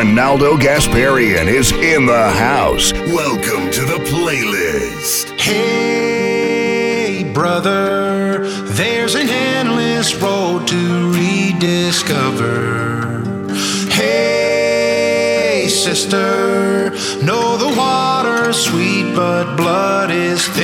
Ronaldo Gasparian is in the house. Welcome to the playlist. Hey, brother, there's an endless road to rediscover. Hey, sister, know the water's sweet, but blood is thick.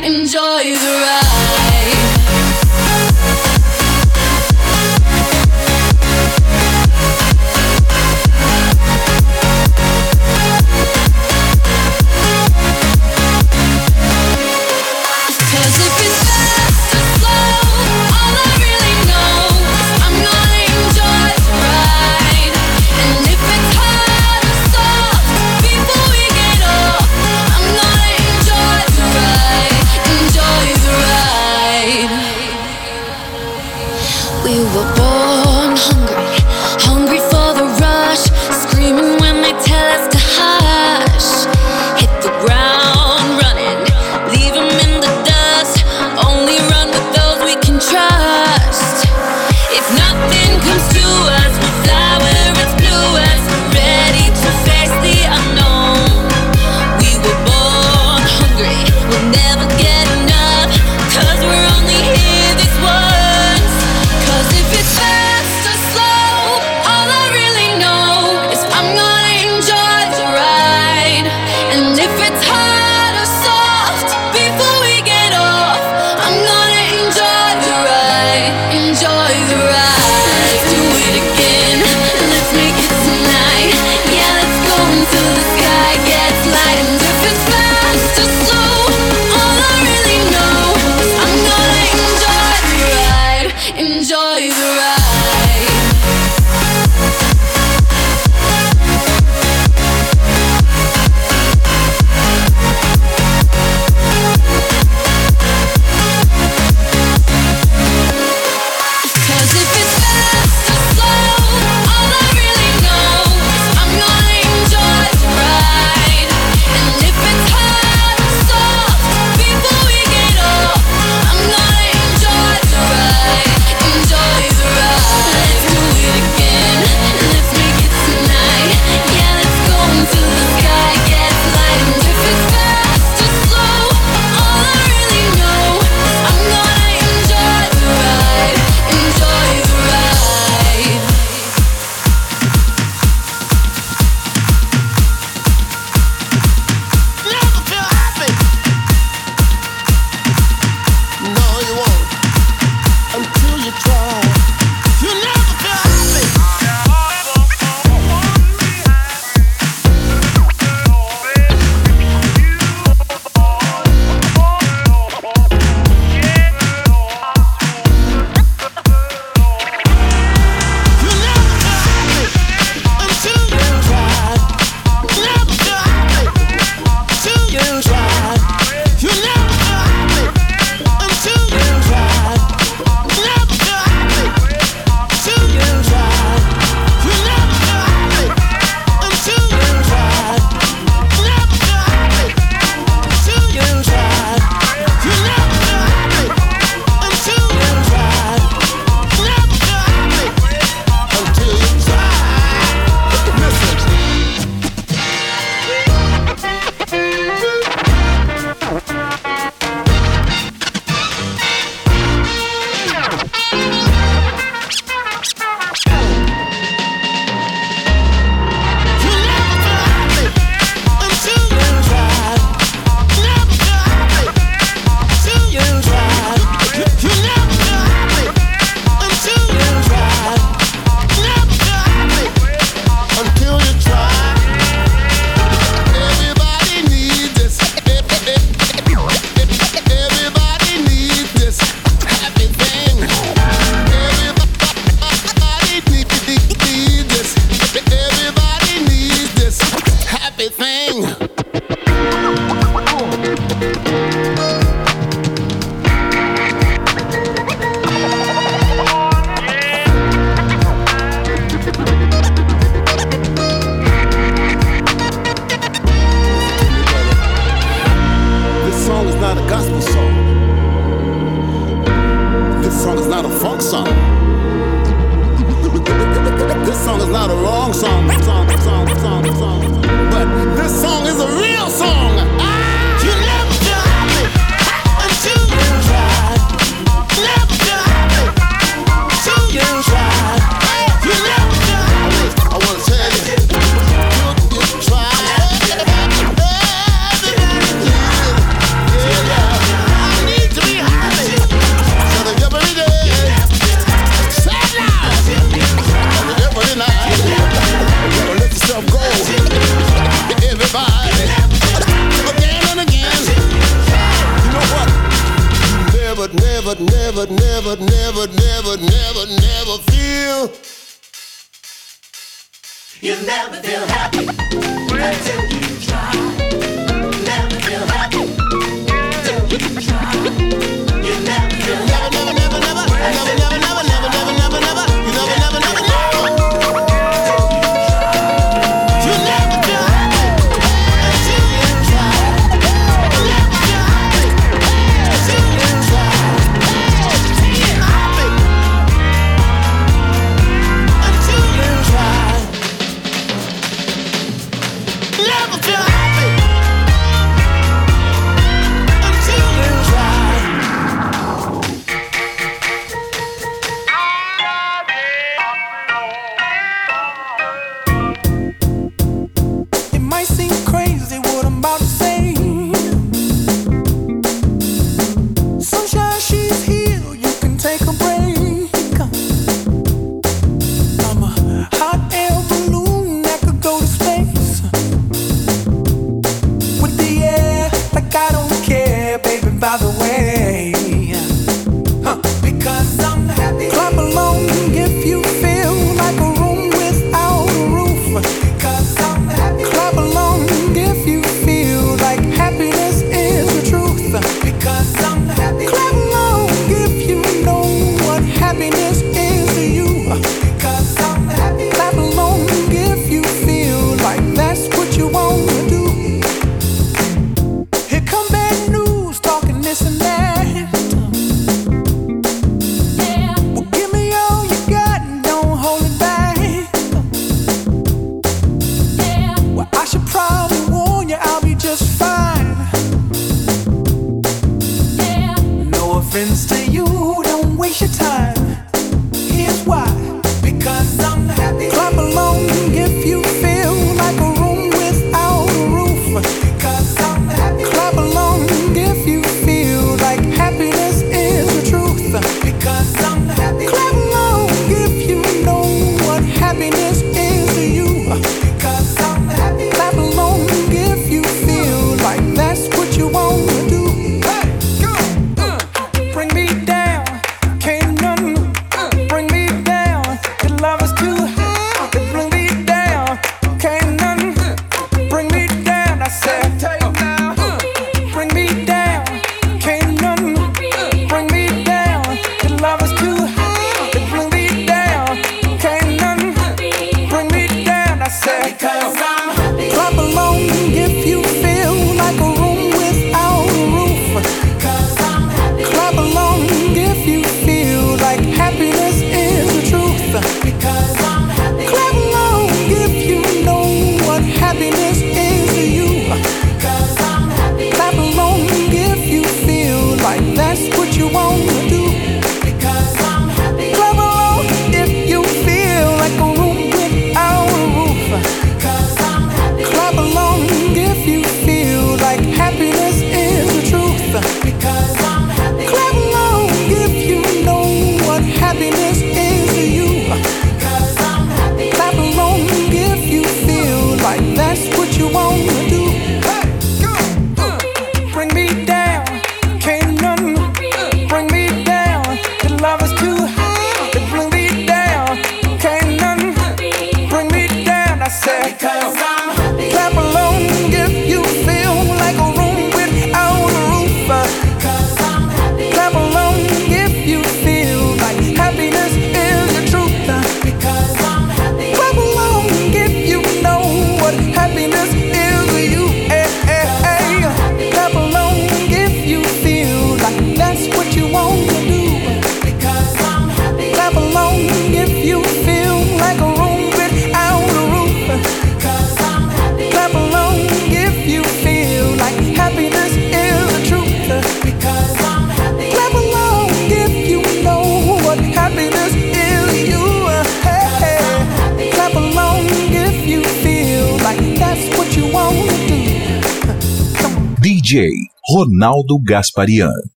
You want to do. DJ Ronaldo Gasparian.